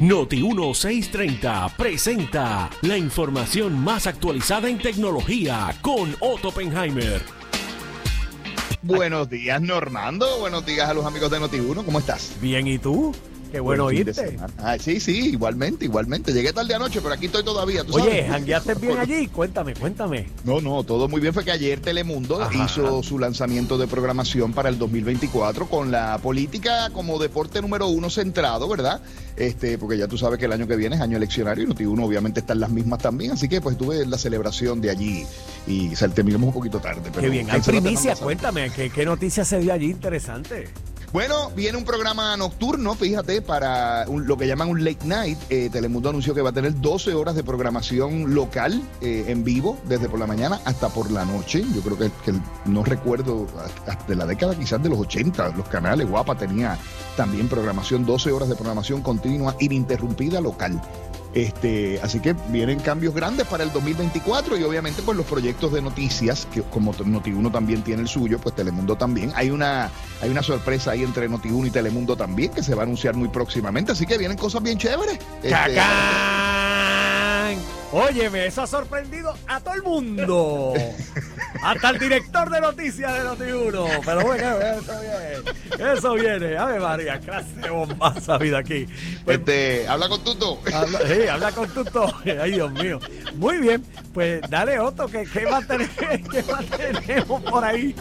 Noti 1630 presenta la información más actualizada en tecnología con Otto Oppenheimer. Buenos días, Normando. Buenos días a los amigos de Noti1. ¿Cómo estás? Bien, ¿y tú? Qué bueno oírte. Ah, sí, sí, igualmente, igualmente. Llegué tarde anoche, pero aquí estoy todavía. ¿tú Oye? ¿jangueaste bien allí? Cuéntame, cuéntame. No, no, todo muy bien. Fue que ayer Telemundo Ajá. hizo su lanzamiento de programación para el 2024 con la política como deporte número uno centrado, ¿verdad? Este, porque ya tú sabes que el año que viene es año eleccionario y Noti1 obviamente están las mismas también. Así que pues tuve la celebración de allí y se terminamos un poquito tarde. Pero Qué bien. Hay primicia, cuéntame. ¿qué, ¿Qué noticia se dio allí interesante? Bueno, viene un programa nocturno, fíjate, para un- lo que llaman un late night. Eh, Telemundo anunció que va a tener 12 horas de programación local eh, en vivo, desde por la mañana hasta por la noche. Yo creo que, no recuerdo, hasta la década quizás de los 80, los canales Guapa tenía también programación, 12 horas de programación continua, ininterrumpida local. Este, así que vienen cambios grandes para el 2024 y obviamente pues los proyectos de noticias, que como Noti1 también tiene el suyo, pues Telemundo también. Hay una, hay una sorpresa ahí entre Noti1 y Telemundo también que se va a anunciar muy próximamente, así que vienen cosas bien chéveres. Este. Óyeme, eso ha sorprendido a todo el mundo. Hasta el director de noticias de Noti1. Pero bueno, eso viene. Eso viene. Ave María, clase bombaza vida aquí. Pues, este, habla con Tuto. Habla, sí, habla con tu toque. Ay, Dios mío. Muy bien, pues dale Otto, que qué más tenemos, por ahí?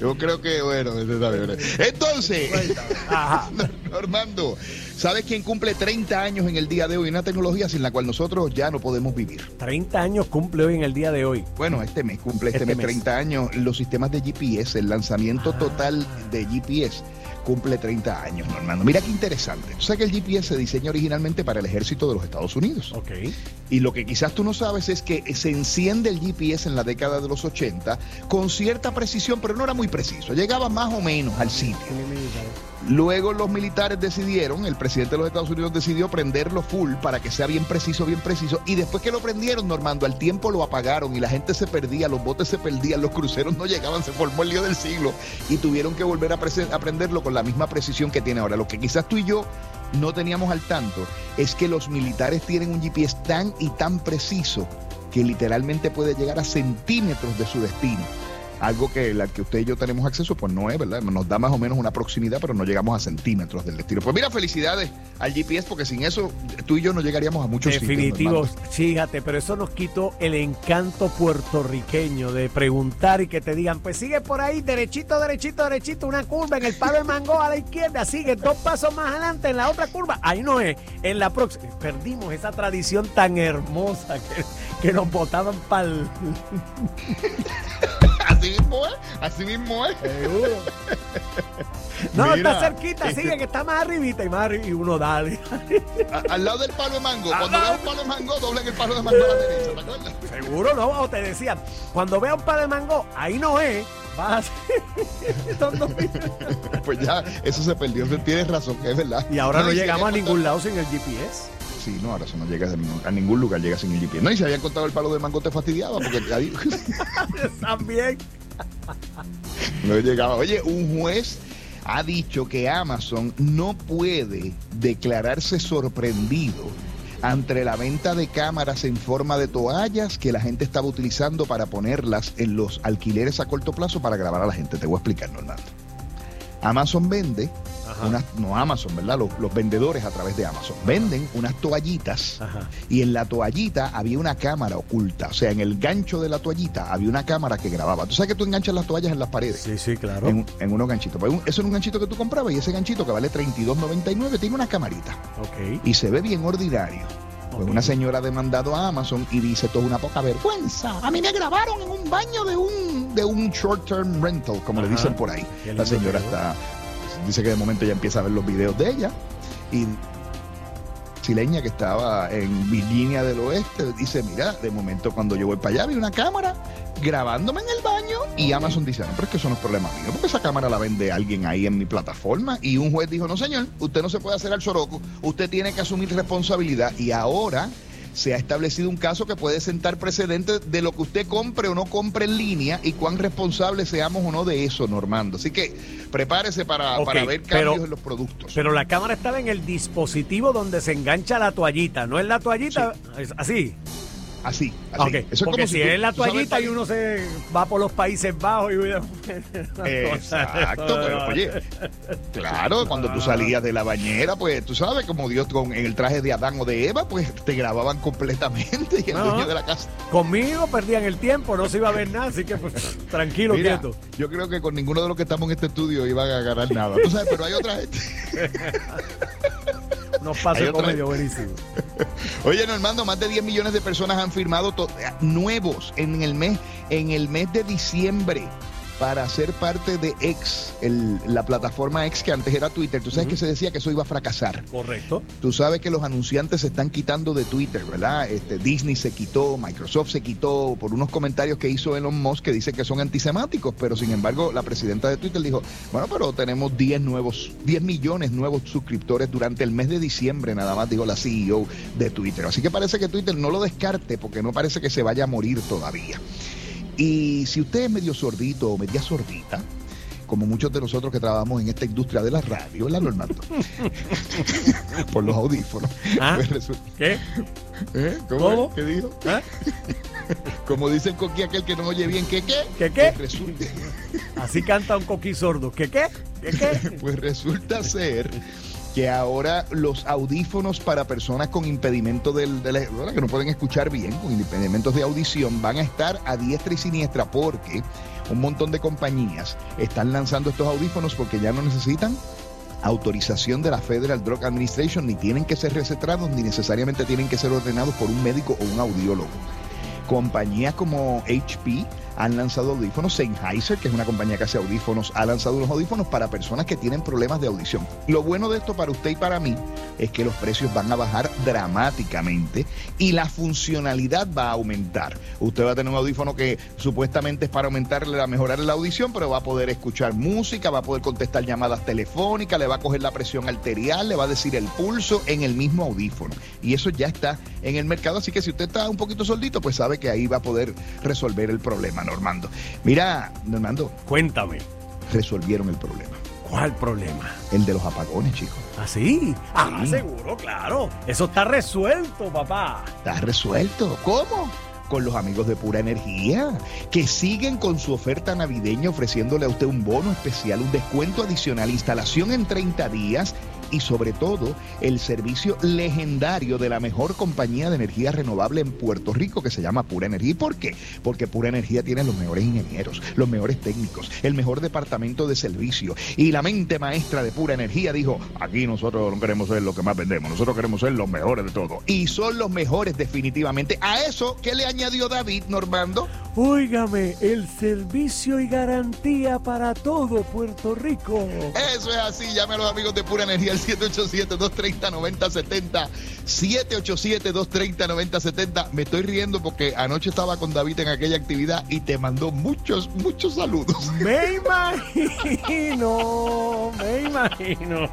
Yo creo que, bueno, bien. entonces, Ajá. Normando, ¿sabes quién cumple 30 años en el día de hoy? Una tecnología sin la cual nosotros ya no podemos vivir. 30 años cumple hoy en el día de hoy. Bueno, este mes cumple este, Este mes, mes. 30 años. Los sistemas de GPS, el lanzamiento Ah. total de GPS cumple 30 años, Normando. Mira qué interesante. Tú sabes que el GPS se diseña originalmente para el ejército de los Estados Unidos. Ok. Y lo que quizás tú no sabes es que se enciende el GPS en la década de los 80 con cierta precisión, pero no era muy preciso. Llegaba más o menos al sitio. Luego los militares decidieron, el presidente de los Estados Unidos decidió prenderlo full para que sea bien preciso, bien preciso. Y después que lo prendieron, Normando, al tiempo lo apagaron y la gente se perdía, los botes se perdían, los cruceros no llegaban, se formó el lío del siglo y tuvieron que volver a, a prenderlo con la misma precisión que tiene ahora. Lo que quizás tú y yo no teníamos al tanto es que los militares tienen un GPS tan y tan preciso que literalmente puede llegar a centímetros de su destino. Algo que la que usted y yo tenemos acceso, pues no es, ¿verdad? Nos da más o menos una proximidad, pero no llegamos a centímetros del destino. Pues mira, felicidades al GPS, porque sin eso tú y yo no llegaríamos a muchos Definitivo, sitios. fíjate, pero eso nos quitó el encanto puertorriqueño de preguntar y que te digan, pues sigue por ahí, derechito, derechito, derechito, una curva en el palo de mango a la izquierda, sigue dos pasos más adelante en la otra curva, ahí no es, en la próxima. Perdimos esa tradición tan hermosa que, que nos botaban para el... Así mismo es, así mismo es. No, Mira, está cerquita, este- sigue, que está más arribita y más arriba, y uno dale. A- al lado del palo de mango. Al Cuando lado- veas un palo de mango, doblen el palo de mango a la derecha, ¿te acuerdas? Seguro no, o te decían, cuando vea un palo de mango, ahí no es, vas a Son dos- Pues ya, eso se perdió. Tienes razón, que es verdad. Y ahora no llegamos a ningún lado sin el GPS. Sí, no, ahora eso no llega a ningún, a ningún lugar, llega sin el GPS. No, y si habían contado el palo de mango te fastidiaba porque ahí También. no llegaba. Oye, un juez ha dicho que Amazon no puede declararse sorprendido ante la venta de cámaras en forma de toallas que la gente estaba utilizando para ponerlas en los alquileres a corto plazo para grabar a la gente. Te voy a explicar, Normando. Amazon vende. Unas, no Amazon, ¿verdad? Los, los vendedores a través de Amazon venden unas toallitas Ajá. y en la toallita había una cámara oculta. O sea, en el gancho de la toallita había una cámara que grababa. Tú sabes que tú enganchas las toallas en las paredes. Sí, sí, claro. En, en unos ganchitos. Pues un- eso era un ganchito que tú comprabas y ese ganchito que vale $32.99 tiene una camarita Ok. y se ve bien ordinario. Pues una señora ha demandado a Amazon y dice esto es una poca vergüenza. A mí me grabaron en un baño de un de un short term rental, como le dicen por ahí. La señora está dice que de momento ya empieza a ver los videos de ella. Y brasileña que estaba en Virginia del Oeste, dice, mira, de momento cuando yo voy para allá vi una cámara grabándome en el baño y Amazon dice, no, pero es que eso no es problema mío, porque esa cámara la vende alguien ahí en mi plataforma y un juez dijo, no señor, usted no se puede hacer al soroco, usted tiene que asumir responsabilidad y ahora se ha establecido un caso que puede sentar precedente de lo que usted compre o no compre en línea y cuán responsables seamos o no de eso, Normando. Así que prepárese para, para ver cambios en los productos. Pero la cámara estaba en el dispositivo donde se engancha la toallita, no es la toallita, así. Así, así. Eso es Porque como si, es la toallita y uno se va por los Países Bajos y... Exacto, pero oye, claro, cuando tú salías de la bañera, pues tú sabes, como Dios con en el traje de Adán o de Eva, pues te grababan completamente y el dueño de la casa. Conmigo perdían el tiempo, no se iba a ver nada, así que pues, tranquilo, quieto. Yo creo que con ninguno de los que estamos en este estudio iban a ganar nada. Tú sabes, pero hay otra gente. Nos pasa comedio buenísimo. Oye, Normando, más de 10 millones de personas han firmado nuevos en el mes, en el mes de diciembre para ser parte de X, la plataforma X que antes era Twitter. Tú sabes que se decía que eso iba a fracasar. Correcto. Tú sabes que los anunciantes se están quitando de Twitter, ¿verdad? Este, Disney se quitó, Microsoft se quitó por unos comentarios que hizo Elon Musk que dice que son antisemáticos, pero sin embargo la presidenta de Twitter dijo, bueno, pero tenemos 10 nuevos, 10 millones nuevos suscriptores durante el mes de diciembre, nada más dijo la CEO de Twitter. Así que parece que Twitter no lo descarte porque no parece que se vaya a morir todavía. Y si usted es medio sordito o media sordita, como muchos de nosotros que trabajamos en esta industria de la radio, ¿verdad, Normando? Por los audífonos. ¿Ah? Pues ¿Qué? ¿Eh? ¿Cómo? ¿Qué dijo? ¿Ah? Como dice el coquí aquel que no oye bien, ¿qué qué? ¿Qué qué? Pues resulta... Así canta un coquí sordo. ¿Qué qué? ¿Qué qué? Pues resulta ser que ahora los audífonos para personas con impedimento del, que no pueden escuchar bien, con impedimentos de audición, van a estar a diestra y siniestra porque un montón de compañías están lanzando estos audífonos porque ya no necesitan autorización de la Federal Drug Administration, ni tienen que ser recetados, ni necesariamente tienen que ser ordenados por un médico o un audiólogo. Compañías como HP han lanzado audífonos. Sennheiser, que es una compañía que hace audífonos, ha lanzado unos audífonos para personas que tienen problemas de audición. Lo bueno de esto para usted y para mí es que los precios van a bajar dramáticamente y la funcionalidad va a aumentar. Usted va a tener un audífono que supuestamente es para aumentarle, mejorar la audición, pero va a poder escuchar música, va a poder contestar llamadas telefónicas, le va a coger la presión arterial, le va a decir el pulso en el mismo audífono. Y eso ya está en el mercado, así que si usted está un poquito soldito, pues sabe que ahí va a poder resolver el problema. Normando. Mira, Normando. Cuéntame. Resolvieron el problema. ¿Cuál problema? El de los apagones, chicos. ¿Ah, sí? Ah, seguro, claro. Eso está resuelto, papá. Está resuelto. ¿Cómo? con los amigos de Pura Energía, que siguen con su oferta navideña ofreciéndole a usted un bono especial, un descuento adicional, instalación en 30 días y sobre todo el servicio legendario de la mejor compañía de energía renovable en Puerto Rico que se llama Pura Energía. ¿Y por qué? Porque Pura Energía tiene los mejores ingenieros, los mejores técnicos, el mejor departamento de servicio y la mente maestra de Pura Energía dijo, aquí nosotros no queremos ser lo que más vendemos, nosotros queremos ser los mejores de todo. Y son los mejores definitivamente. A eso, ¿qué le añadió David Normando? Óigame, el servicio y garantía para todo Puerto Rico. Eso es así, llame a los amigos de Pura Energía 787-230-9070. 787-230-9070. Me estoy riendo porque anoche estaba con David en aquella actividad y te mandó muchos, muchos saludos. Me imagino, me imagino.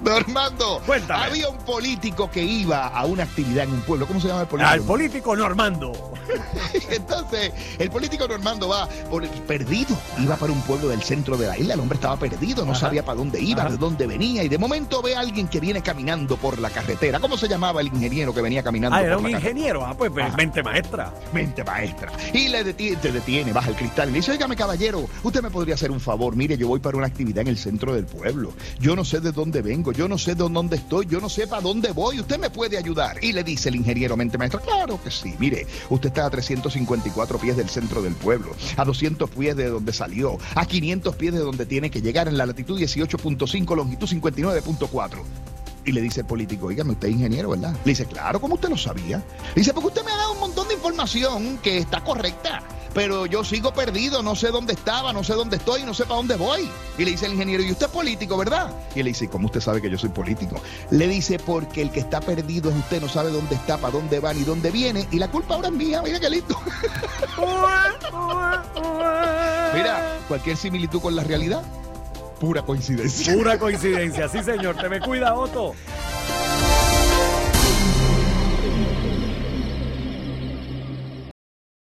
Normando, había un político que iba a una actividad en un pueblo. ¿Cómo se llama el político? Al político Normando. Entonces, el político Normando va por, perdido. Iba para un pueblo del centro de la isla. El hombre estaba perdido, no sabía para dónde iba, de dónde venía. Y de momento ve a alguien que viene caminando por la carretera. ¿Cómo se llamaba el ingeniero que venía caminando ah, por era un ingeniero. Ah, pues, pues mente maestra. Mente maestra. Y le detiene, te detiene, baja el cristal y le dice, oígame caballero, usted me podría hacer un favor. Mire, yo voy para una actividad en el centro del pueblo. Yo no sé de dónde vengo, yo no sé de dónde estoy, yo no sé para dónde voy. Usted me puede ayudar. Y le dice el ingeniero mente maestra, claro que sí. Mire, usted está a 354 pies del centro del pueblo, a 200 pies de donde salió, a 500 pies de donde tiene que llegar en la latitud 18.5, longitud 59.4. Y le dice el político, oígame, usted es ingeniero, ¿verdad? Le dice, claro, ¿cómo usted lo sabía? Dice, porque usted me ha dado un montón de información que está correcta, pero yo sigo perdido, no sé dónde estaba, no sé dónde estoy, no sé para dónde voy. Y le dice el ingeniero, ¿y usted es político, verdad? Y le dice, ¿cómo usted sabe que yo soy político? Le dice, porque el que está perdido es usted, no sabe dónde está, para dónde va ni dónde viene, y la culpa ahora es mía, mira qué lindo. mira, cualquier similitud con la realidad pura coincidencia. Pura coincidencia, sí señor. Te me cuida, Otto.